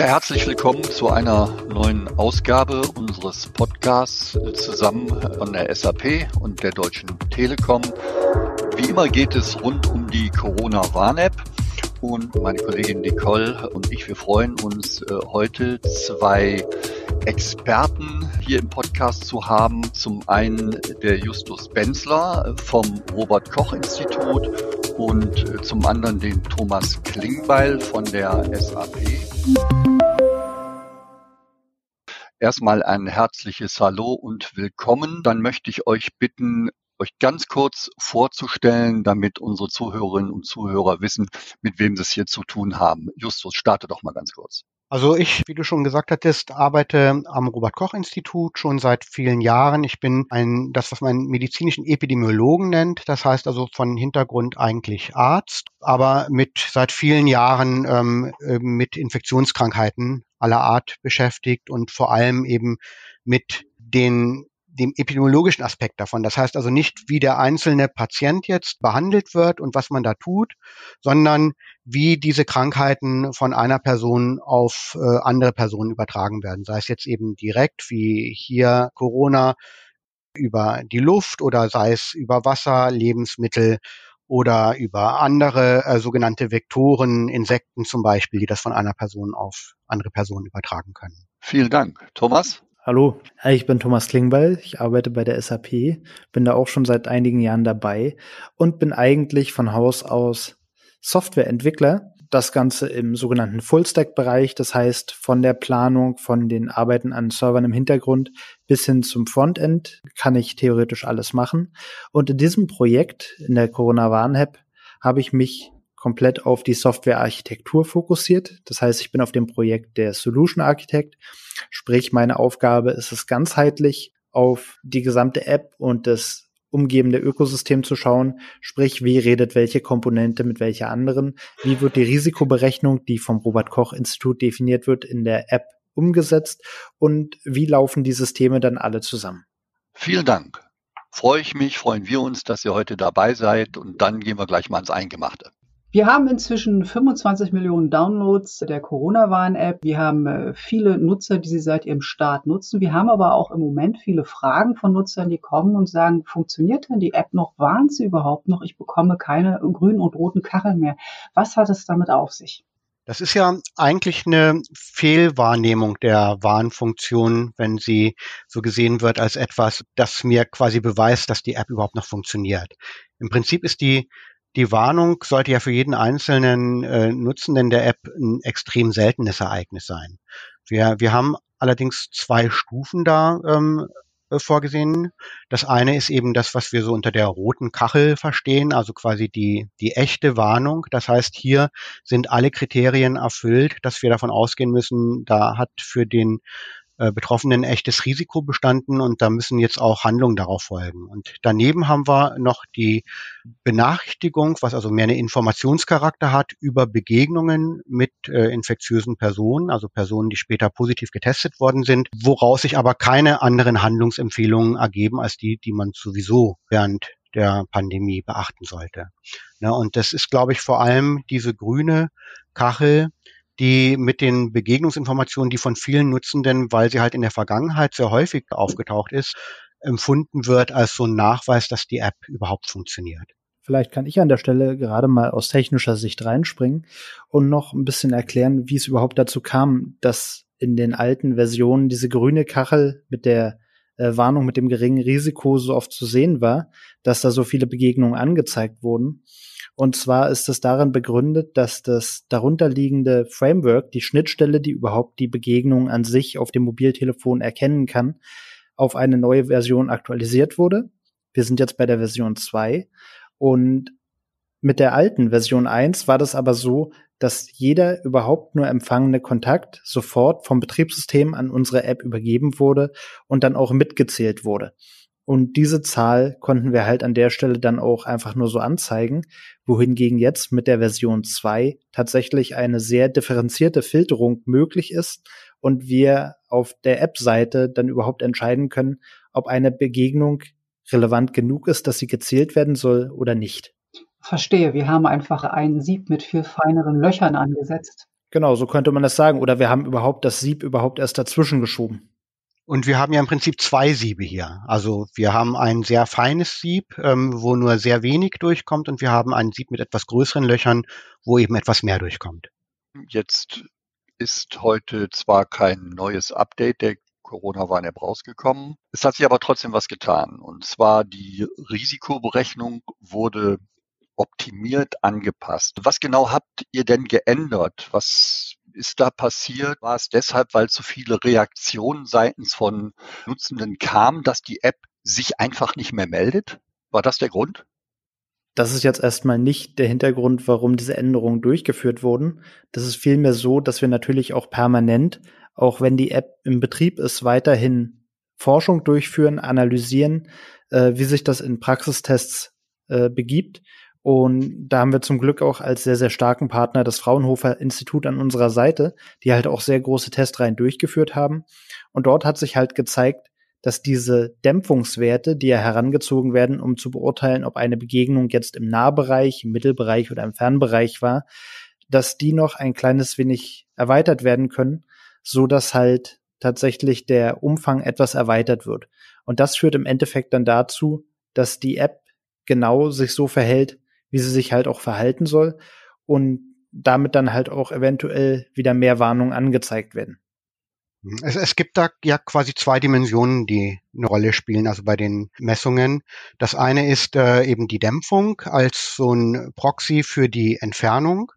Ja, herzlich willkommen zu einer neuen Ausgabe unseres Podcasts zusammen von der SAP und der Deutschen Telekom. Wie immer geht es rund um die Corona-Warn-App und meine Kollegin Nicole und ich, wir freuen uns äh, heute zwei Experten hier im Podcast zu haben. Zum einen der Justus Benzler vom Robert Koch Institut und äh, zum anderen den Thomas Klingbeil von der SAP. Erstmal ein herzliches Hallo und willkommen. Dann möchte ich euch bitten, euch ganz kurz vorzustellen, damit unsere Zuhörerinnen und Zuhörer wissen, mit wem sie es hier zu tun haben. Justus, starte doch mal ganz kurz. Also ich, wie du schon gesagt hattest, arbeite am Robert Koch Institut schon seit vielen Jahren. Ich bin ein, das, was man medizinischen Epidemiologen nennt. Das heißt also von Hintergrund eigentlich Arzt, aber mit seit vielen Jahren ähm, äh, mit Infektionskrankheiten aller Art beschäftigt und vor allem eben mit den dem epidemiologischen Aspekt davon. Das heißt also nicht, wie der einzelne Patient jetzt behandelt wird und was man da tut, sondern wie diese Krankheiten von einer Person auf äh, andere Personen übertragen werden. Sei es jetzt eben direkt, wie hier Corona, über die Luft oder sei es über Wasser, Lebensmittel oder über andere äh, sogenannte Vektoren, Insekten zum Beispiel, die das von einer Person auf andere Personen übertragen können. Vielen Dank. Thomas? Hallo, ich bin Thomas Klingbeil, ich arbeite bei der SAP, bin da auch schon seit einigen Jahren dabei und bin eigentlich von Haus aus Softwareentwickler. Das Ganze im sogenannten Full-Stack-Bereich, das heißt von der Planung, von den Arbeiten an Servern im Hintergrund bis hin zum Frontend kann ich theoretisch alles machen. Und in diesem Projekt, in der Corona-Warn-App, habe ich mich komplett auf die Softwarearchitektur fokussiert. Das heißt, ich bin auf dem Projekt der Solution Architect. Sprich, meine Aufgabe ist es ganzheitlich auf die gesamte App und das umgebende Ökosystem zu schauen, sprich, wie redet welche Komponente mit welcher anderen, wie wird die Risikoberechnung, die vom Robert Koch Institut definiert wird, in der App umgesetzt und wie laufen die Systeme dann alle zusammen. Vielen Dank. Freue ich mich, freuen wir uns, dass ihr heute dabei seid und dann gehen wir gleich mal ins Eingemachte. Wir haben inzwischen 25 Millionen Downloads der Corona-Warn-App. Wir haben äh, viele Nutzer, die sie seit ihrem Start nutzen. Wir haben aber auch im Moment viele Fragen von Nutzern, die kommen und sagen, funktioniert denn die App noch? Warnt sie überhaupt noch? Ich bekomme keine grünen und roten Kacheln mehr. Was hat es damit auf sich? Das ist ja eigentlich eine Fehlwahrnehmung der Warnfunktion, wenn sie so gesehen wird als etwas, das mir quasi beweist, dass die App überhaupt noch funktioniert. Im Prinzip ist die die Warnung sollte ja für jeden einzelnen äh, Nutzenden der App ein extrem seltenes Ereignis sein. Wir, wir haben allerdings zwei Stufen da ähm, äh, vorgesehen. Das eine ist eben das, was wir so unter der roten Kachel verstehen, also quasi die, die echte Warnung. Das heißt, hier sind alle Kriterien erfüllt, dass wir davon ausgehen müssen, da hat für den äh, Betroffenen echtes Risiko bestanden und da müssen jetzt auch Handlungen darauf folgen. Und daneben haben wir noch die Benachrichtigung, was also mehr einen Informationscharakter hat über Begegnungen mit äh, infektiösen Personen, also Personen, die später positiv getestet worden sind, woraus sich aber keine anderen Handlungsempfehlungen ergeben als die, die man sowieso während der Pandemie beachten sollte. Ja, und das ist, glaube ich, vor allem diese grüne Kachel, die mit den Begegnungsinformationen, die von vielen Nutzenden, weil sie halt in der Vergangenheit sehr häufig aufgetaucht ist, empfunden wird als so ein Nachweis, dass die App überhaupt funktioniert. Vielleicht kann ich an der Stelle gerade mal aus technischer Sicht reinspringen und noch ein bisschen erklären, wie es überhaupt dazu kam, dass in den alten Versionen diese grüne Kachel mit der äh, Warnung mit dem geringen Risiko so oft zu sehen war, dass da so viele Begegnungen angezeigt wurden. Und zwar ist es darin begründet, dass das darunterliegende Framework, die Schnittstelle, die überhaupt die Begegnung an sich auf dem Mobiltelefon erkennen kann, auf eine neue Version aktualisiert wurde. Wir sind jetzt bei der Version 2 und mit der alten Version 1 war das aber so, dass jeder überhaupt nur empfangene Kontakt sofort vom Betriebssystem an unsere App übergeben wurde und dann auch mitgezählt wurde. Und diese Zahl konnten wir halt an der Stelle dann auch einfach nur so anzeigen, wohingegen jetzt mit der Version 2 tatsächlich eine sehr differenzierte Filterung möglich ist und wir auf der App-Seite dann überhaupt entscheiden können, ob eine Begegnung relevant genug ist, dass sie gezählt werden soll oder nicht. Verstehe, wir haben einfach ein Sieb mit viel feineren Löchern angesetzt. Genau, so könnte man das sagen. Oder wir haben überhaupt das Sieb überhaupt erst dazwischen geschoben. Und wir haben ja im Prinzip zwei Siebe hier. Also wir haben ein sehr feines Sieb, ähm, wo nur sehr wenig durchkommt, und wir haben ein Sieb mit etwas größeren Löchern, wo eben etwas mehr durchkommt. Jetzt ist heute zwar kein neues Update der Corona-Warn-App rausgekommen. Es hat sich aber trotzdem was getan. Und zwar die Risikoberechnung wurde optimiert angepasst. Was genau habt ihr denn geändert? Was ist da passiert? War es deshalb, weil zu viele Reaktionen seitens von Nutzenden kamen, dass die App sich einfach nicht mehr meldet? War das der Grund? Das ist jetzt erstmal nicht der Hintergrund, warum diese Änderungen durchgeführt wurden. Das ist vielmehr so, dass wir natürlich auch permanent, auch wenn die App im Betrieb ist, weiterhin Forschung durchführen, analysieren, äh, wie sich das in Praxistests äh, begibt und da haben wir zum Glück auch als sehr, sehr starken Partner das Fraunhofer Institut an unserer Seite, die halt auch sehr große Testreihen durchgeführt haben. Und dort hat sich halt gezeigt, dass diese Dämpfungswerte, die ja herangezogen werden, um zu beurteilen, ob eine Begegnung jetzt im Nahbereich, im Mittelbereich oder im Fernbereich war, dass die noch ein kleines wenig erweitert werden können, so dass halt tatsächlich der Umfang etwas erweitert wird. Und das führt im Endeffekt dann dazu, dass die App genau sich so verhält, wie sie sich halt auch verhalten soll und damit dann halt auch eventuell wieder mehr Warnungen angezeigt werden. Es, es gibt da ja quasi zwei Dimensionen, die eine Rolle spielen, also bei den Messungen. Das eine ist äh, eben die Dämpfung als so ein Proxy für die Entfernung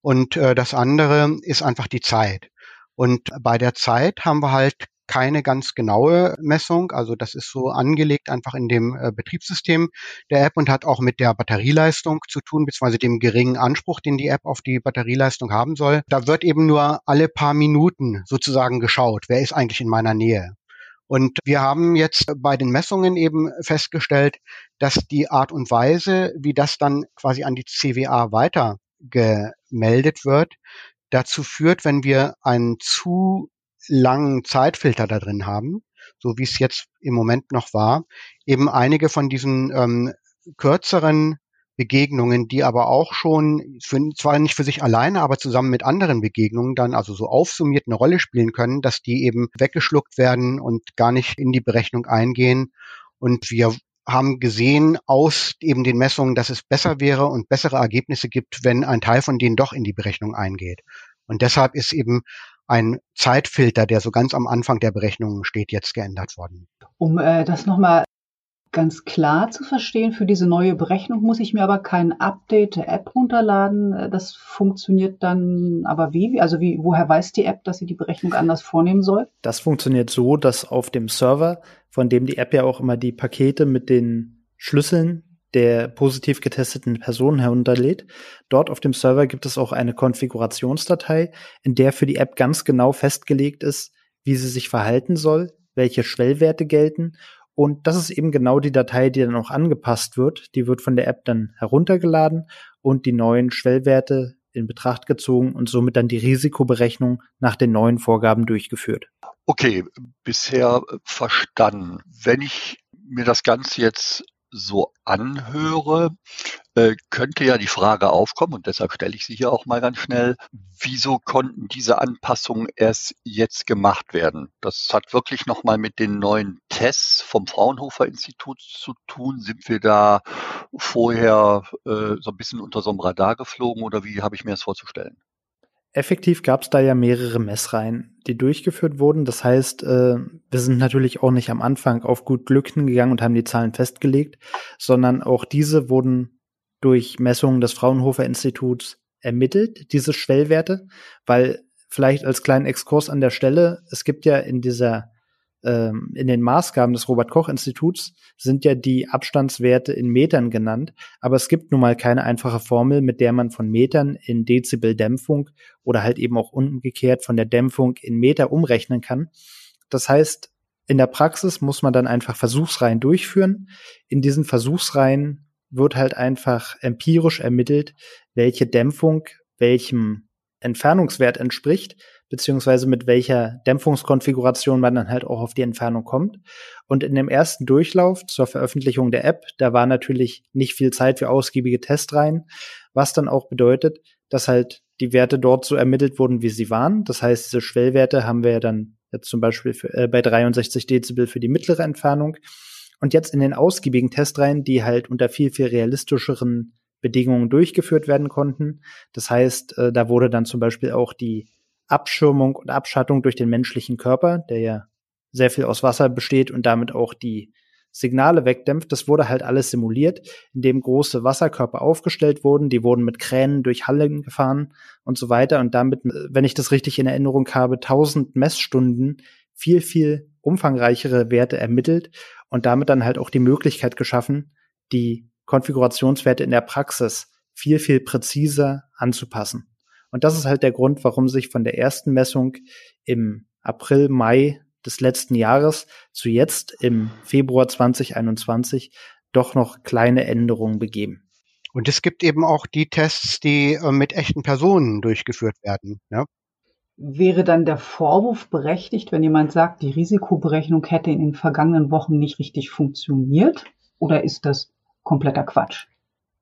und äh, das andere ist einfach die Zeit. Und bei der Zeit haben wir halt keine ganz genaue Messung. Also das ist so angelegt einfach in dem äh, Betriebssystem der App und hat auch mit der Batterieleistung zu tun, beziehungsweise dem geringen Anspruch, den die App auf die Batterieleistung haben soll. Da wird eben nur alle paar Minuten sozusagen geschaut, wer ist eigentlich in meiner Nähe. Und wir haben jetzt bei den Messungen eben festgestellt, dass die Art und Weise, wie das dann quasi an die CWA weiter gemeldet wird, dazu führt, wenn wir einen zu langen Zeitfilter da drin haben, so wie es jetzt im Moment noch war, eben einige von diesen ähm, kürzeren Begegnungen, die aber auch schon für, zwar nicht für sich alleine, aber zusammen mit anderen Begegnungen dann also so aufsummiert eine Rolle spielen können, dass die eben weggeschluckt werden und gar nicht in die Berechnung eingehen. Und wir haben gesehen aus eben den Messungen, dass es besser wäre und bessere Ergebnisse gibt, wenn ein Teil von denen doch in die Berechnung eingeht. Und deshalb ist eben ein Zeitfilter, der so ganz am Anfang der Berechnungen steht, jetzt geändert worden. Um äh, das nochmal ganz klar zu verstehen, für diese neue Berechnung muss ich mir aber kein Update der App runterladen. Äh, das funktioniert dann aber wie? Also wie, woher weiß die App, dass sie die Berechnung anders vornehmen soll? Das funktioniert so, dass auf dem Server, von dem die App ja auch immer die Pakete mit den Schlüsseln der positiv getesteten Person herunterlädt. Dort auf dem Server gibt es auch eine Konfigurationsdatei, in der für die App ganz genau festgelegt ist, wie sie sich verhalten soll, welche Schwellwerte gelten. Und das ist eben genau die Datei, die dann auch angepasst wird. Die wird von der App dann heruntergeladen und die neuen Schwellwerte in Betracht gezogen und somit dann die Risikoberechnung nach den neuen Vorgaben durchgeführt. Okay, bisher verstanden. Wenn ich mir das Ganze jetzt so anhöre, äh, könnte ja die Frage aufkommen, und deshalb stelle ich sie hier auch mal ganz schnell, wieso konnten diese Anpassungen erst jetzt gemacht werden? Das hat wirklich nochmal mit den neuen Tests vom Fraunhofer Institut zu tun. Sind wir da vorher äh, so ein bisschen unter so einem Radar geflogen oder wie habe ich mir das vorzustellen? Effektiv gab es da ja mehrere Messreihen, die durchgeführt wurden. Das heißt, äh, wir sind natürlich auch nicht am Anfang auf gut Glück hingegangen und haben die Zahlen festgelegt, sondern auch diese wurden durch Messungen des Fraunhofer Instituts ermittelt, diese Schwellwerte, weil vielleicht als kleinen Exkurs an der Stelle, es gibt ja in dieser ähm, in den Maßgaben des Robert Koch Instituts sind ja die Abstandswerte in Metern genannt, aber es gibt nun mal keine einfache Formel, mit der man von Metern in Dezibel Dämpfung oder halt eben auch umgekehrt von der Dämpfung in Meter umrechnen kann. Das heißt, in der Praxis muss man dann einfach Versuchsreihen durchführen. In diesen Versuchsreihen wird halt einfach empirisch ermittelt, welche Dämpfung welchem Entfernungswert entspricht beziehungsweise mit welcher Dämpfungskonfiguration man dann halt auch auf die Entfernung kommt. Und in dem ersten Durchlauf zur Veröffentlichung der App, da war natürlich nicht viel Zeit für ausgiebige Testreihen, was dann auch bedeutet, dass halt die Werte dort so ermittelt wurden, wie sie waren. Das heißt, diese Schwellwerte haben wir ja dann jetzt zum Beispiel für, äh, bei 63 Dezibel für die mittlere Entfernung. Und jetzt in den ausgiebigen Testreihen, die halt unter viel, viel realistischeren Bedingungen durchgeführt werden konnten. Das heißt, äh, da wurde dann zum Beispiel auch die Abschirmung und Abschattung durch den menschlichen Körper, der ja sehr viel aus Wasser besteht und damit auch die Signale wegdämpft. Das wurde halt alles simuliert, indem große Wasserkörper aufgestellt wurden. Die wurden mit Kränen durch Hallen gefahren und so weiter. Und damit, wenn ich das richtig in Erinnerung habe, 1000 Messstunden viel, viel umfangreichere Werte ermittelt und damit dann halt auch die Möglichkeit geschaffen, die Konfigurationswerte in der Praxis viel, viel präziser anzupassen. Und das ist halt der Grund, warum sich von der ersten Messung im April, Mai des letzten Jahres zu jetzt im Februar 2021 doch noch kleine Änderungen begeben. Und es gibt eben auch die Tests, die äh, mit echten Personen durchgeführt werden. Ja? Wäre dann der Vorwurf berechtigt, wenn jemand sagt, die Risikoberechnung hätte in den vergangenen Wochen nicht richtig funktioniert? Oder ist das kompletter Quatsch?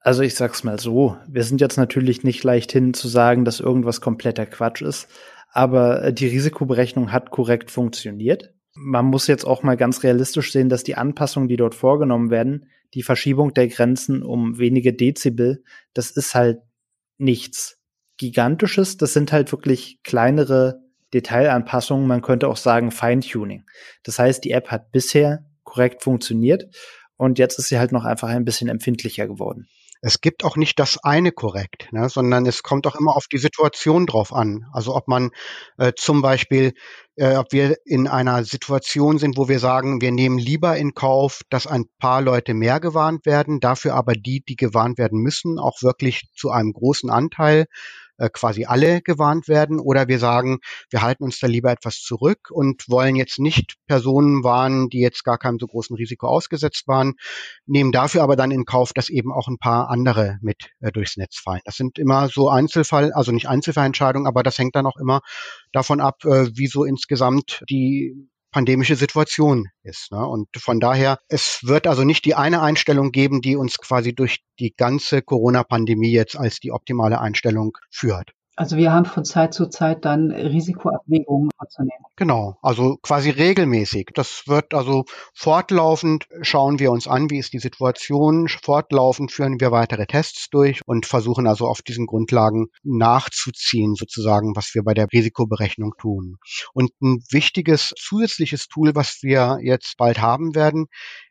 Also ich sag's mal so, wir sind jetzt natürlich nicht leichthin zu sagen, dass irgendwas kompletter Quatsch ist, aber äh, die Risikoberechnung hat korrekt funktioniert. Man muss jetzt auch mal ganz realistisch sehen, dass die Anpassungen, die dort vorgenommen werden, die Verschiebung der Grenzen um wenige Dezibel, das ist halt nichts Gigantisches. Das sind halt wirklich kleinere Detailanpassungen. Man könnte auch sagen Feintuning. Das heißt, die App hat bisher korrekt funktioniert und jetzt ist sie halt noch einfach ein bisschen empfindlicher geworden es gibt auch nicht das eine korrekt, ne, sondern es kommt auch immer auf die Situation drauf an. Also ob man äh, zum Beispiel, äh, ob wir in einer Situation sind, wo wir sagen, wir nehmen lieber in Kauf, dass ein paar Leute mehr gewarnt werden, dafür aber die, die gewarnt werden müssen, auch wirklich zu einem großen Anteil äh, quasi alle gewarnt werden oder wir sagen, wir halten uns da lieber etwas zurück und wollen jetzt nicht Personen warnen, die jetzt gar keinem so großen Risiko ausgesetzt waren, nehmen dafür aber dann in Kauf, dass eben auch ein paar andere mit äh, durchs Netz fallen. Das sind immer so Einzelfall, also nicht Einzelfallentscheidungen, aber das hängt dann auch immer davon ab, äh, wie so insgesamt die pandemische Situation ist. Ne? Und von daher, es wird also nicht die eine Einstellung geben, die uns quasi durch die ganze Corona-Pandemie jetzt als die optimale Einstellung führt. Also wir haben von Zeit zu Zeit dann Risikoabwägungen vorzunehmen. Genau, also quasi regelmäßig. Das wird also fortlaufend schauen wir uns an, wie ist die Situation. Fortlaufend führen wir weitere Tests durch und versuchen also auf diesen Grundlagen nachzuziehen, sozusagen, was wir bei der Risikoberechnung tun. Und ein wichtiges zusätzliches Tool, was wir jetzt bald haben werden,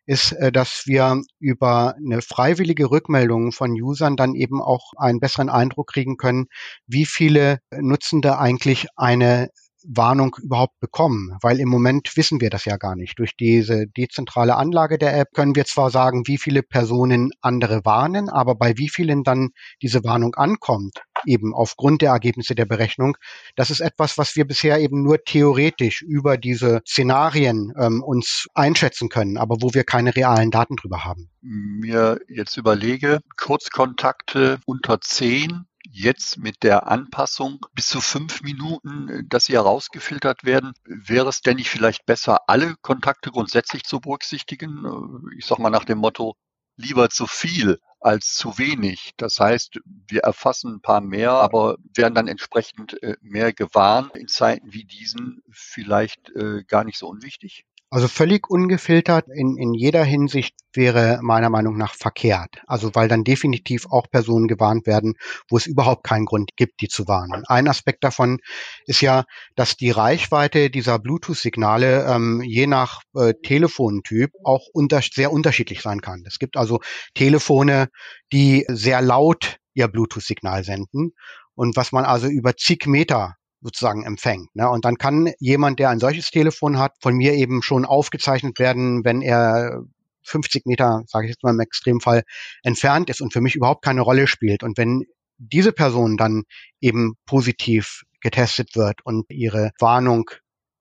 ist, äh, dass wir über eine freiwillige Rückmeldung von Usern dann eben auch einen besseren Eindruck kriegen können, wie viele Nutzende eigentlich eine Warnung überhaupt bekommen, weil im Moment wissen wir das ja gar nicht. Durch diese dezentrale Anlage der App können wir zwar sagen, wie viele Personen andere warnen, aber bei wie vielen dann diese Warnung ankommt, eben aufgrund der Ergebnisse der Berechnung, das ist etwas, was wir bisher eben nur theoretisch über diese Szenarien ähm, uns einschätzen können, aber wo wir keine realen Daten drüber haben. Mir jetzt überlege, Kurzkontakte unter zehn jetzt mit der Anpassung bis zu fünf Minuten, äh, dass sie herausgefiltert werden, wäre es denn nicht vielleicht besser, alle Kontakte grundsätzlich zu berücksichtigen? Äh, ich sage mal nach dem Motto, lieber zu viel als zu wenig. Das heißt, wir erfassen ein paar mehr, aber werden dann entsprechend äh, mehr gewarnt. In Zeiten wie diesen vielleicht gar nicht so unwichtig? Also völlig ungefiltert in, in jeder Hinsicht wäre meiner Meinung nach verkehrt. Also weil dann definitiv auch Personen gewarnt werden, wo es überhaupt keinen Grund gibt, die zu warnen. Ein Aspekt davon ist ja, dass die Reichweite dieser Bluetooth-Signale ähm, je nach äh, Telefontyp auch unter, sehr unterschiedlich sein kann. Es gibt also Telefone, die sehr laut ihr Bluetooth-Signal senden und was man also über zig Meter sozusagen empfängt. Ne? Und dann kann jemand, der ein solches Telefon hat, von mir eben schon aufgezeichnet werden, wenn er 50 Meter, sage ich jetzt mal im Extremfall, entfernt ist und für mich überhaupt keine Rolle spielt. Und wenn diese Person dann eben positiv getestet wird und ihre Warnung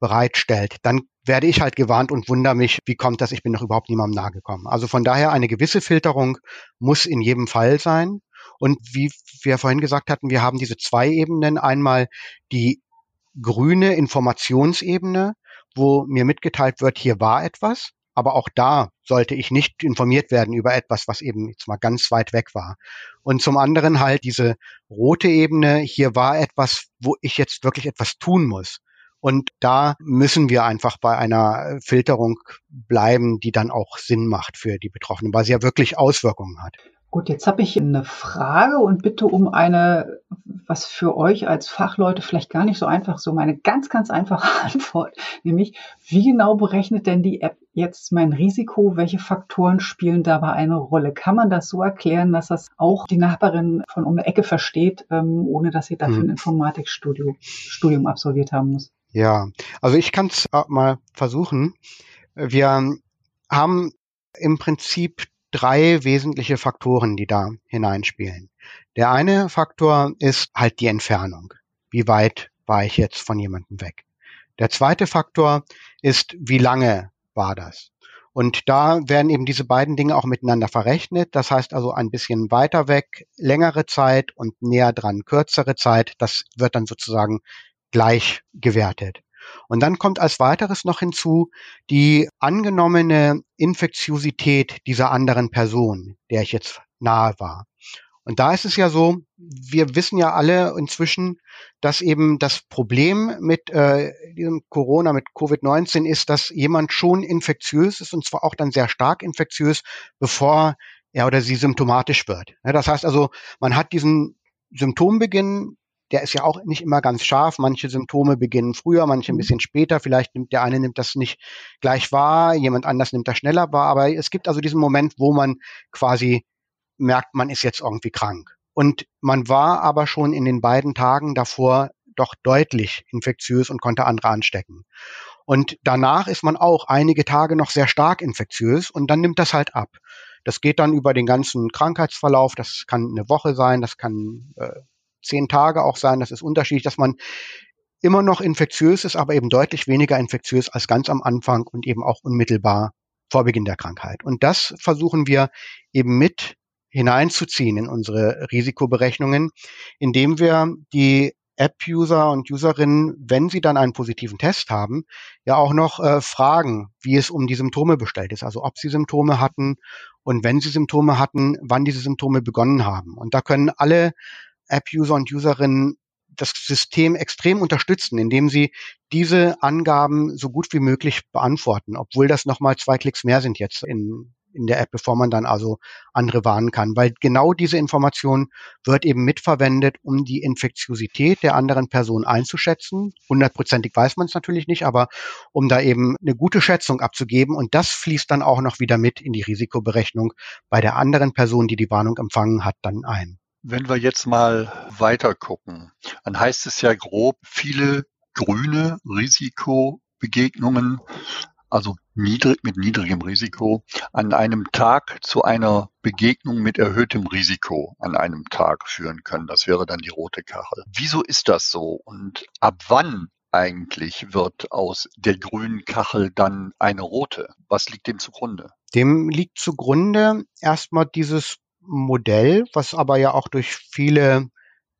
bereitstellt, dann werde ich halt gewarnt und wundere mich, wie kommt das, ich bin doch überhaupt niemandem nahe gekommen. Also von daher eine gewisse Filterung muss in jedem Fall sein. Und wie wir vorhin gesagt hatten, wir haben diese zwei Ebenen. Einmal die grüne Informationsebene, wo mir mitgeteilt wird, hier war etwas. aber auch da sollte ich nicht informiert werden über etwas, was eben jetzt mal ganz weit weg war. Und zum anderen halt diese rote Ebene, hier war etwas, wo ich jetzt wirklich etwas tun muss. Und da müssen wir einfach bei einer Filterung bleiben, die dann auch Sinn macht für die Betroffenen, weil sie ja wirklich Auswirkungen hat. Gut, jetzt habe ich eine Frage und bitte um eine, was für euch als Fachleute vielleicht gar nicht so einfach, so meine ganz, ganz einfache Antwort, nämlich wie genau berechnet denn die App jetzt mein Risiko? Welche Faktoren spielen dabei eine Rolle? Kann man das so erklären, dass das auch die Nachbarin von um die Ecke versteht, ähm, ohne dass sie dafür ein hm. Informatikstudium Studium absolviert haben muss? Ja, also ich kann es mal versuchen. Wir haben im Prinzip drei wesentliche Faktoren, die da hineinspielen. Der eine Faktor ist halt die Entfernung. Wie weit war ich jetzt von jemandem weg? Der zweite Faktor ist, wie lange war das? Und da werden eben diese beiden Dinge auch miteinander verrechnet. Das heißt also ein bisschen weiter weg, längere Zeit und näher dran, kürzere Zeit. Das wird dann sozusagen gleich gewertet. Und dann kommt als weiteres noch hinzu die angenommene Infektiosität dieser anderen Person, der ich jetzt nahe war. Und da ist es ja so, wir wissen ja alle inzwischen, dass eben das Problem mit äh, diesem Corona, mit Covid-19 ist, dass jemand schon infektiös ist und zwar auch dann sehr stark infektiös, bevor er oder sie symptomatisch wird. Das heißt also, man hat diesen Symptombeginn der ist ja auch nicht immer ganz scharf. Manche Symptome beginnen früher, manche ein mhm. bisschen später. Vielleicht nimmt der eine nimmt das nicht gleich wahr, jemand anders nimmt das schneller wahr. Aber es gibt also diesen Moment, wo man quasi merkt, man ist jetzt irgendwie krank. Und man war aber schon in den beiden Tagen davor doch deutlich infektiös und konnte andere anstecken. Und danach ist man auch einige Tage noch sehr stark infektiös und dann nimmt das halt ab. Das geht dann über den ganzen Krankheitsverlauf. Das kann eine Woche sein, das kann äh, zehn Tage auch sein. Das ist unterschiedlich, dass man immer noch infektiös ist, aber eben deutlich weniger infektiös als ganz am Anfang und eben auch unmittelbar vor Beginn der Krankheit. Und das versuchen wir eben mit hineinzuziehen in unsere Risikoberechnungen, indem wir die App-User und Userinnen, wenn sie dann einen positiven Test haben, ja auch noch äh, fragen, wie es um die Symptome bestellt ist. Also ob sie Symptome hatten und wenn sie Symptome hatten, wann diese Symptome begonnen haben. Und da können alle App-User und Userinnen das System extrem unterstützen, indem sie diese Angaben so gut wie möglich beantworten, obwohl das nochmal zwei Klicks mehr sind jetzt in, in der App, bevor man dann also andere warnen kann. Weil genau diese Information wird eben mitverwendet, um die Infektiosität der anderen Person einzuschätzen. Hundertprozentig weiß man es natürlich nicht, aber um da eben eine gute Schätzung abzugeben. Und das fließt dann auch noch wieder mit in die Risikoberechnung bei der anderen Person, die die Warnung empfangen hat, dann ein. Wenn wir jetzt mal weiter gucken, dann heißt es ja grob, viele grüne Risikobegegnungen, also niedrig, mit niedrigem Risiko, an einem Tag zu einer Begegnung mit erhöhtem Risiko an einem Tag führen können. Das wäre dann die rote Kachel. Wieso ist das so? Und ab wann eigentlich wird aus der grünen Kachel dann eine rote? Was liegt dem zugrunde? Dem liegt zugrunde erstmal dieses Modell, was aber ja auch durch viele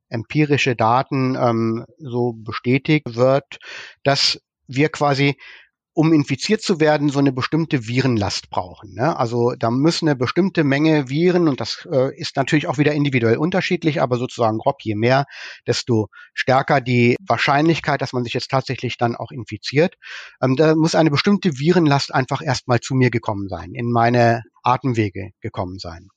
empirische Daten ähm, so bestätigt wird, dass wir quasi um infiziert zu werden, so eine bestimmte Virenlast brauchen. Ne? Also da müssen eine bestimmte Menge Viren, und das äh, ist natürlich auch wieder individuell unterschiedlich, aber sozusagen grob, je mehr, desto stärker die Wahrscheinlichkeit, dass man sich jetzt tatsächlich dann auch infiziert. Ähm, da muss eine bestimmte Virenlast einfach erstmal zu mir gekommen sein, in meine Atemwege gekommen sein.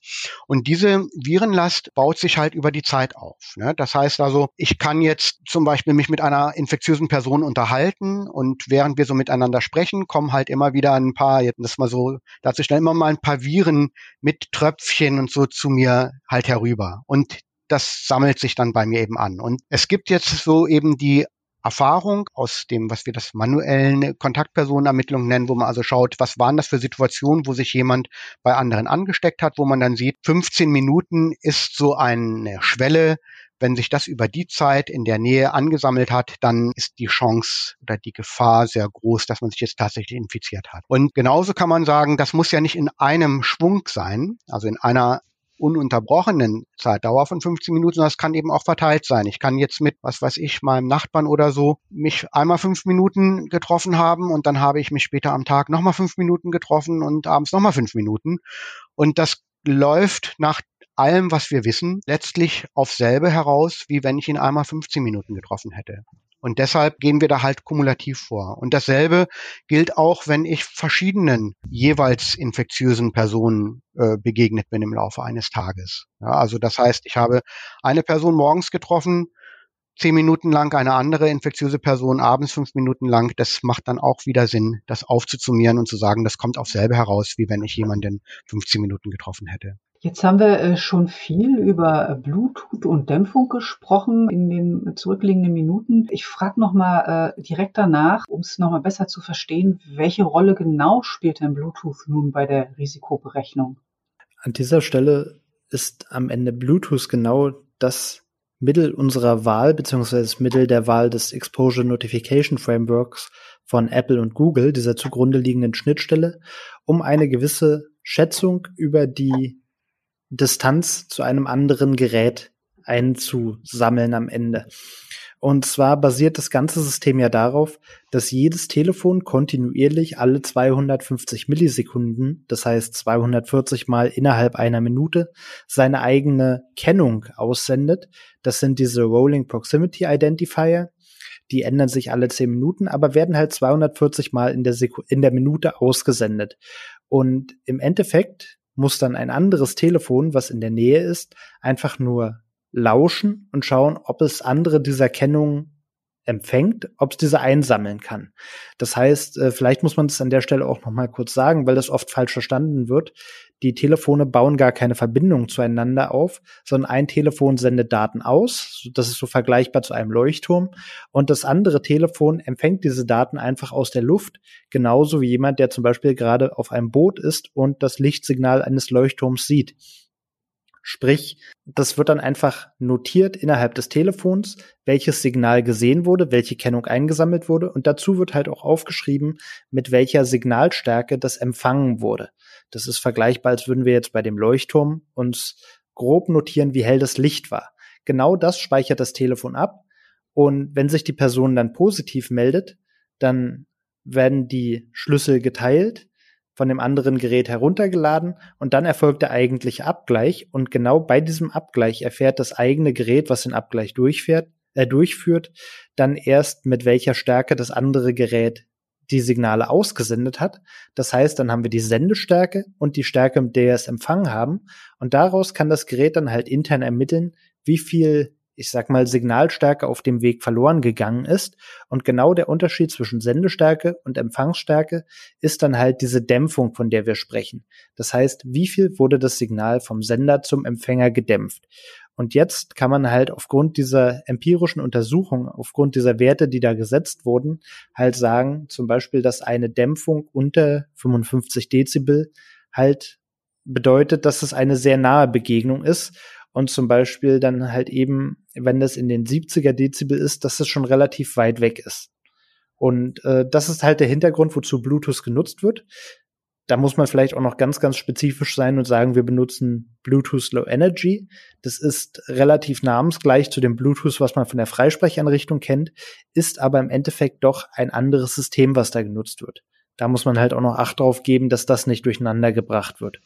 Und diese Virenlast baut sich halt über die Zeit auf. Ne? Das heißt also, ich kann jetzt zum Beispiel mich mit einer infektiösen Person unterhalten und während wir so miteinander sprechen, kommen halt immer wieder ein paar, jetzt das mal so dazu stellen, immer mal ein paar Viren mit Tröpfchen und so zu mir halt herüber. Und das sammelt sich dann bei mir eben an. Und es gibt jetzt so eben die Erfahrung aus dem, was wir das manuellen Kontaktpersonenermittlung nennen, wo man also schaut, was waren das für Situationen, wo sich jemand bei anderen angesteckt hat, wo man dann sieht, 15 Minuten ist so eine Schwelle, wenn sich das über die Zeit in der Nähe angesammelt hat, dann ist die Chance oder die Gefahr sehr groß, dass man sich jetzt tatsächlich infiziert hat. Und genauso kann man sagen, das muss ja nicht in einem Schwung sein, also in einer ununterbrochenen Zeitdauer von 15 Minuten, es kann eben auch verteilt sein. Ich kann jetzt mit, was weiß ich, meinem Nachbarn oder so mich einmal fünf Minuten getroffen haben und dann habe ich mich später am Tag nochmal fünf Minuten getroffen und abends nochmal fünf Minuten. Und das läuft nach allem, was wir wissen, letztlich auf selbe heraus, wie wenn ich ihn einmal 15 Minuten getroffen hätte. Und deshalb gehen wir da halt kumulativ vor. Und dasselbe gilt auch, wenn ich verschiedenen jeweils infektiösen Personen äh, begegnet bin im Laufe eines Tages. Ja, also das heißt, ich habe eine Person morgens getroffen, zehn Minuten lang eine andere infektiöse Person abends fünf Minuten lang, das macht dann auch wieder Sinn, das aufzuzummieren und zu sagen, das kommt auf selbe heraus, wie wenn ich jemanden 15 Minuten getroffen hätte. Jetzt haben wir äh, schon viel über Bluetooth und Dämpfung gesprochen in den zurückliegenden Minuten. Ich frage nochmal äh, direkt danach, um es nochmal besser zu verstehen, welche Rolle genau spielt denn Bluetooth nun bei der Risikoberechnung? An dieser Stelle ist am Ende Bluetooth genau das Mittel unserer Wahl, beziehungsweise das Mittel der Wahl des Exposure Notification Frameworks von Apple und Google, dieser zugrunde liegenden Schnittstelle, um eine gewisse Schätzung über die Distanz zu einem anderen Gerät einzusammeln am Ende. Und zwar basiert das ganze System ja darauf, dass jedes Telefon kontinuierlich alle 250 Millisekunden, das heißt 240 mal innerhalb einer Minute, seine eigene Kennung aussendet. Das sind diese Rolling Proximity Identifier. Die ändern sich alle 10 Minuten, aber werden halt 240 mal in der, Seku in der Minute ausgesendet. Und im Endeffekt muss dann ein anderes Telefon, was in der Nähe ist, einfach nur lauschen und schauen, ob es andere dieser Kennungen empfängt, ob es diese einsammeln kann. Das heißt, äh, vielleicht muss man es an der Stelle auch noch mal kurz sagen, weil das oft falsch verstanden wird. Die Telefone bauen gar keine Verbindung zueinander auf, sondern ein Telefon sendet Daten aus. Das ist so vergleichbar zu einem Leuchtturm. Und das andere Telefon empfängt diese Daten einfach aus der Luft, genauso wie jemand, der zum Beispiel gerade auf einem Boot ist und das Lichtsignal eines Leuchtturms sieht. Sprich, das wird dann einfach notiert innerhalb des Telefons, welches Signal gesehen wurde, welche Kennung eingesammelt wurde und dazu wird halt auch aufgeschrieben, mit welcher Signalstärke das empfangen wurde. Das ist vergleichbar, als würden wir jetzt bei dem Leuchtturm uns grob notieren, wie hell das Licht war. Genau das speichert das Telefon ab und wenn sich die Person dann positiv meldet, dann werden die Schlüssel geteilt von dem anderen Gerät heruntergeladen und dann erfolgt der eigentliche Abgleich und genau bei diesem Abgleich erfährt das eigene Gerät, was den Abgleich durchfährt, äh, durchführt, dann erst mit welcher Stärke das andere Gerät die Signale ausgesendet hat. Das heißt, dann haben wir die Sendestärke und die Stärke, mit der wir es empfangen haben. Und daraus kann das Gerät dann halt intern ermitteln, wie viel ich sag mal, Signalstärke auf dem Weg verloren gegangen ist. Und genau der Unterschied zwischen Sendestärke und Empfangsstärke ist dann halt diese Dämpfung, von der wir sprechen. Das heißt, wie viel wurde das Signal vom Sender zum Empfänger gedämpft? Und jetzt kann man halt aufgrund dieser empirischen Untersuchung, aufgrund dieser Werte, die da gesetzt wurden, halt sagen, zum Beispiel, dass eine Dämpfung unter 55 Dezibel halt bedeutet, dass es eine sehr nahe Begegnung ist und zum Beispiel dann halt eben, wenn das in den 70er Dezibel ist, dass es schon relativ weit weg ist. Und äh, das ist halt der Hintergrund, wozu Bluetooth genutzt wird. Da muss man vielleicht auch noch ganz, ganz spezifisch sein und sagen, wir benutzen Bluetooth Low Energy. Das ist relativ namensgleich zu dem Bluetooth, was man von der Freisprechanrichtung kennt, ist aber im Endeffekt doch ein anderes System, was da genutzt wird. Da muss man halt auch noch Acht drauf geben, dass das nicht durcheinander gebracht wird.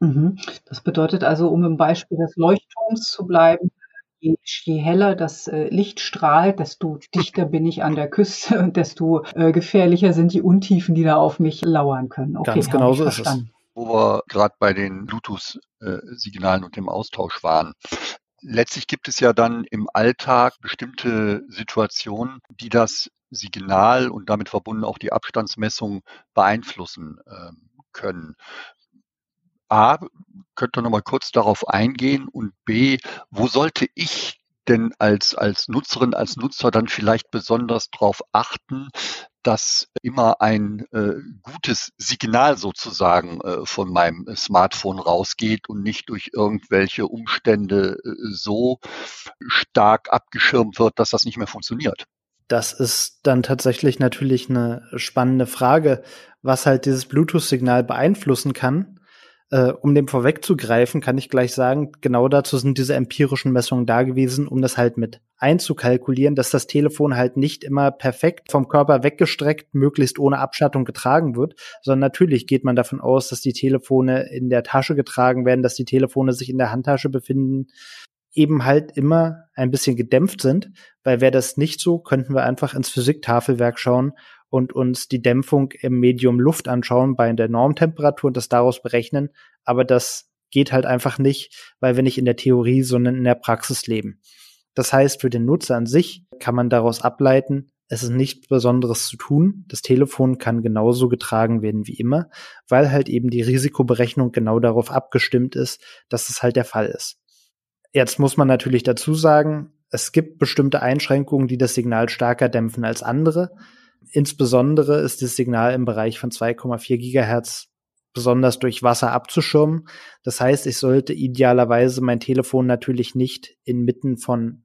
Mhm. Das bedeutet also, um im Beispiel des Leuchtturms zu bleiben, je, je heller das äh, Licht strahlt, desto dichter bin ich an der Küste und desto äh, gefährlicher sind die Untiefen, die da auf mich lauern können. Okay, Ganz genau so ist es. Wo wir gerade bei den Bluetooth-Signalen und dem Austausch waren. Letztlich gibt es ja dann im Alltag bestimmte Situationen, die das Signal und damit verbunden auch die Abstandsmessung beeinflussen äh, können. A, könnt ihr noch mal kurz darauf eingehen und B, wo sollte ich denn als, als Nutzerin, als Nutzer dann vielleicht besonders darauf achten, dass immer ein äh, gutes Signal sozusagen äh, von meinem Smartphone rausgeht und nicht durch irgendwelche Umstände äh, so stark abgeschirmt wird, dass das nicht mehr funktioniert. Das ist dann tatsächlich natürlich eine spannende Frage, was halt dieses Bluetooth-Signal beeinflussen kann Äh, um dem vorwegzugreifen, kann ich gleich sagen, genau dazu sind diese empirischen Messungen da gewesen, um das halt mit einzukalkulieren, dass das Telefon halt nicht immer perfekt vom Körper weggestreckt, möglichst ohne Abschattung getragen wird, sondern natürlich geht man davon aus, dass die Telefone in der Tasche getragen werden, dass die Telefone sich in der Handtasche befinden, eben halt immer ein bisschen gedämpft sind, weil wäre das nicht so, könnten wir einfach ins Physiktafelwerk schauen und uns die Dämpfung im Medium Luft anschauen bei der Normtemperatur und das daraus berechnen. Aber das geht halt einfach nicht, weil wir nicht in der Theorie, sondern in der Praxis leben. Das heißt, für den Nutzer an sich kann man daraus ableiten, es ist nichts Besonderes zu tun. Das Telefon kann genauso getragen werden wie immer, weil halt eben die Risikoberechnung genau darauf abgestimmt ist, dass es halt der Fall ist. Jetzt muss man natürlich dazu sagen, es gibt bestimmte Einschränkungen, die das Signal stärker dämpfen als andere. Insbesondere ist das Signal im Bereich von 2,4 Gigahertz besonders durch Wasser abzuschirmen. Das heißt, ich sollte idealerweise mein Telefon natürlich nicht inmitten von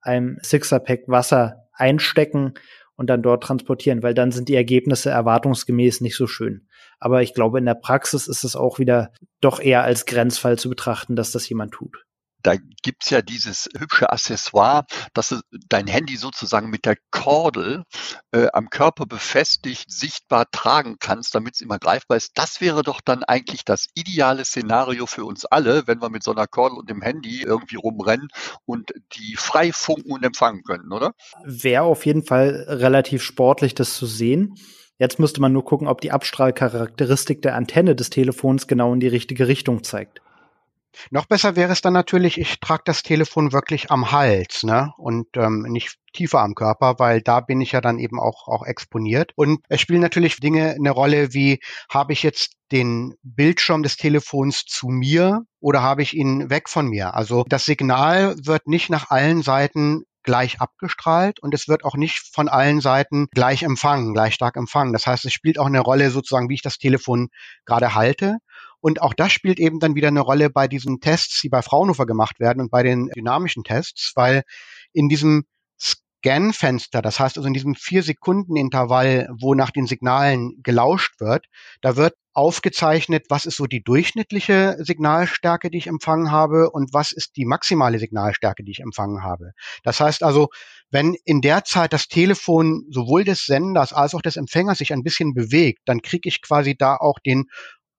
einem Sixer-Pack Wasser einstecken und dann dort transportieren, weil dann sind die Ergebnisse erwartungsgemäß nicht so schön. Aber ich glaube, in der Praxis ist es auch wieder doch eher als Grenzfall zu betrachten, dass das jemand tut da gibt's ja dieses hübsche Accessoire, dass du dein Handy sozusagen mit der Kordel äh, am Körper befestigt sichtbar tragen kannst, damit es immer greifbar ist. Das wäre doch dann eigentlich das ideale Szenario für uns alle, wenn wir mit so einer Kordel und dem Handy irgendwie rumrennen und die frei funken und empfangen können, oder? Wäre auf jeden Fall relativ sportlich, das zu sehen. Jetzt müsste man nur gucken, ob die Abstrahlcharakteristik der Antenne des Telefons genau in die richtige Richtung zeigt. Noch besser wäre es dann natürlich, ich trage das Telefon wirklich am Hals, ne? Und ähm, nicht tiefer am Körper, weil da bin ich ja dann eben auch, auch exponiert. Und es spielen natürlich Dinge eine Rolle, wie habe ich jetzt den Bildschirm des Telefons zu mir oder habe ich ihn weg von mir? Also das Signal wird nicht nach allen Seiten gleich abgestrahlt und es wird auch nicht von allen Seiten gleich empfangen, gleich stark empfangen. Das heißt, es spielt auch eine Rolle sozusagen, wie ich das Telefon gerade halte. Und auch das spielt eben dann wieder eine Rolle bei diesen Tests, die bei Fraunhofer gemacht werden und bei den dynamischen Tests, weil in diesem Scan-Fenster, das heißt also in diesem vier Sekunden Intervall, wo nach den Signalen gelauscht wird, da wird aufgezeichnet, was ist so die durchschnittliche Signalstärke, die ich empfangen habe und was ist die maximale Signalstärke, die ich empfangen habe. Das heißt also, wenn in der Zeit das Telefon sowohl des Senders als auch des Empfängers sich ein bisschen bewegt, dann kriege ich quasi da auch den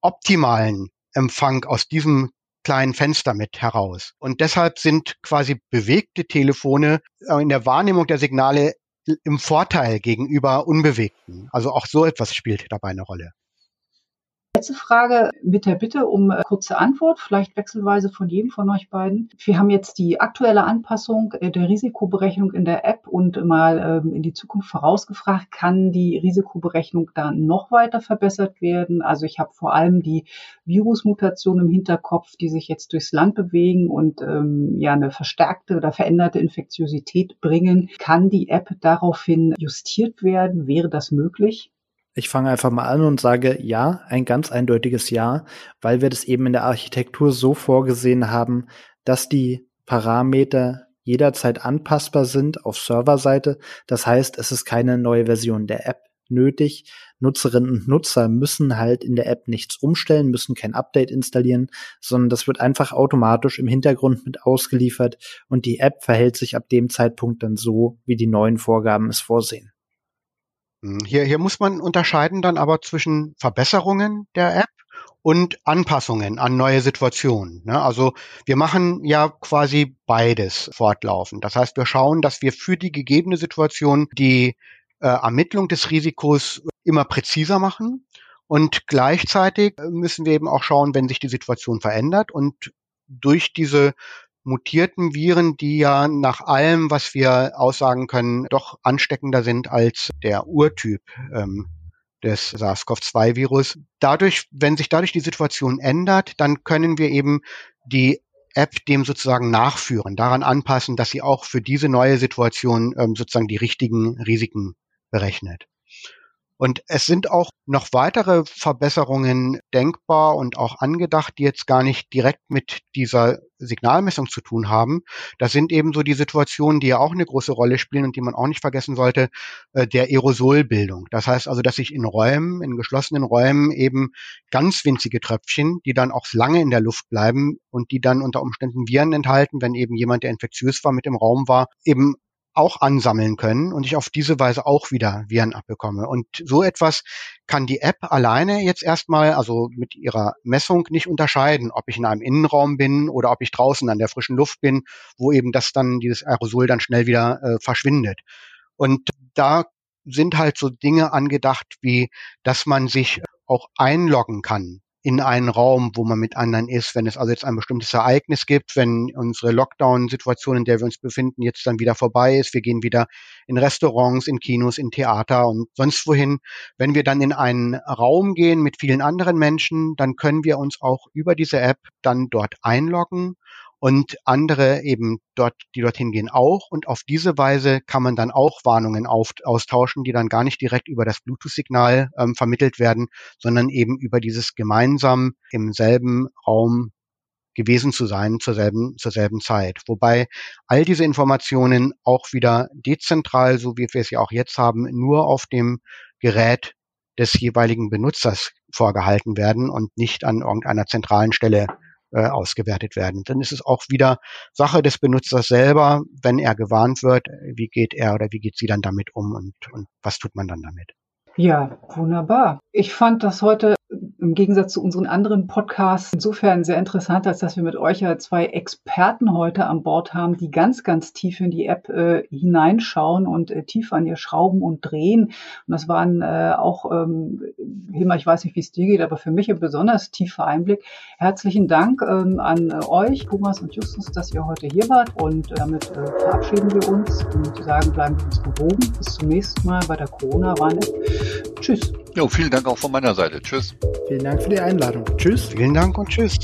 optimalen Empfang aus diesem kleinen Fenster mit heraus. Und deshalb sind quasi bewegte Telefone äh, in der Wahrnehmung der Signale im Vorteil gegenüber unbewegten. Also auch so etwas spielt dabei eine Rolle. Letzte Frage mit der Bitte um äh, kurze Antwort, vielleicht wechselweise von jedem von euch beiden. Wir haben jetzt die aktuelle Anpassung äh, der Risikoberechnung in der App und mal ähm, in die Zukunft vorausgefragt, kann die Risikoberechnung da noch weiter verbessert werden? Also ich habe vor allem die Virusmutationen im Hinterkopf, die sich jetzt durchs Land bewegen und ähm, ja eine verstärkte oder veränderte Infektiosität bringen. Kann die App daraufhin justiert werden? Wäre das möglich? Ich fange einfach mal an und sage ja, ein ganz eindeutiges Ja, weil wir das eben in der Architektur so vorgesehen haben, dass die Parameter jederzeit anpassbar sind auf Serverseite. Das heißt, es ist keine neue Version der App nötig. Nutzerinnen und Nutzer müssen halt in der App nichts umstellen, müssen kein Update installieren, sondern das wird einfach automatisch im Hintergrund mit ausgeliefert und die App verhält sich ab dem Zeitpunkt dann so, wie die neuen Vorgaben es vorsehen. Hm, hier, hier muss man unterscheiden dann aber zwischen Verbesserungen der App und Anpassungen an neue Situationen. Ne? Also wir machen ja quasi beides fortlaufend. Das heißt, wir schauen, dass wir für die gegebene Situation die äh, Ermittlung des Risikos immer präziser machen. Und gleichzeitig müssen wir eben auch schauen, wenn sich die Situation verändert und durch diese mutierten Viren, die ja nach allem, was wir aussagen können, doch ansteckender sind als der Urtyp ähm, des SARS-CoV-2-Virus. Dadurch, wenn sich dadurch die Situation ändert, dann können wir eben die App dem sozusagen nachführen, daran anpassen, dass sie auch für diese neue Situation ähm, sozusagen die richtigen Risiken berechnet. Und es sind auch noch weitere Verbesserungen denkbar und auch angedacht, die jetzt gar nicht direkt mit dieser Signalmessung zu tun haben. Das sind eben so die Situationen, die ja auch eine große Rolle spielen und die man auch nicht vergessen sollte, äh, der Aerosolbildung. Das heißt also, dass sich in Räumen, in geschlossenen Räumen eben ganz winzige Tröpfchen, die dann auch lange in der Luft bleiben und die dann unter Umständen Viren enthalten, wenn eben jemand, der infektiös war, mit im Raum war, eben auch ansammeln können und ich auf diese Weise auch wieder Viren abbekomme. Und so etwas kann die App alleine jetzt erstmal, also mit ihrer Messung nicht unterscheiden, ob ich in einem Innenraum bin oder ob ich draußen an der frischen Luft bin, wo eben das dann, dieses Aerosol dann schnell wieder äh, verschwindet. Und da sind halt so Dinge angedacht, wie dass man sich auch einloggen kann in einen Raum, wo man mit anderen ist, wenn es also jetzt ein bestimmtes Ereignis gibt, wenn unsere Lockdown-Situation, in der wir uns befinden, jetzt dann wieder vorbei ist, wir gehen wieder in Restaurants, in Kinos, in Theater und sonst wohin. Wenn wir dann in einen Raum gehen mit vielen anderen Menschen, dann können wir uns auch über diese App dann dort einloggen und andere eben dort, die dorthin gehen auch. Und auf diese Weise kann man dann auch Warnungen auf, austauschen, die dann gar nicht direkt über das Bluetooth-Signal ähm, vermittelt werden, sondern eben über dieses gemeinsam im selben Raum gewesen zu sein zur selben, zur selben Zeit. Wobei all diese Informationen auch wieder dezentral, so wie wir es ja auch jetzt haben, nur auf dem Gerät des jeweiligen Benutzers vorgehalten werden und nicht an irgendeiner zentralen Stelle äh, ausgewertet werden. Dann ist es auch wieder Sache des Benutzers selber, wenn er gewarnt wird, wie geht er oder wie geht sie dann damit um und, und was tut man dann damit. Ja, wunderbar. Ich fand das heute im Gegensatz zu unseren anderen Podcasts insofern sehr interessant, als dass wir mit euch ja zwei Experten heute an Bord haben, die ganz, ganz tief in die App äh, hineinschauen und äh, tief an ihr schrauben und drehen. Und das waren äh, auch, ähm, Hilmar, ich weiß nicht, wie es dir geht, aber für mich ein besonders tiefer Einblick. Herzlichen Dank ähm, an äh, euch, Thomas und Justus, dass ihr heute hier wart. Und damit äh, verabschieden wir uns und sagen, bleiben wir uns gewogen. Bis zum nächsten Mal bei der Corona-Warn-App. Tschüss. Jo, vielen Dank auch von meiner Seite. Tschüss. Vielen Dank für die Einladung. Tschüss. Vielen Dank und tschüss.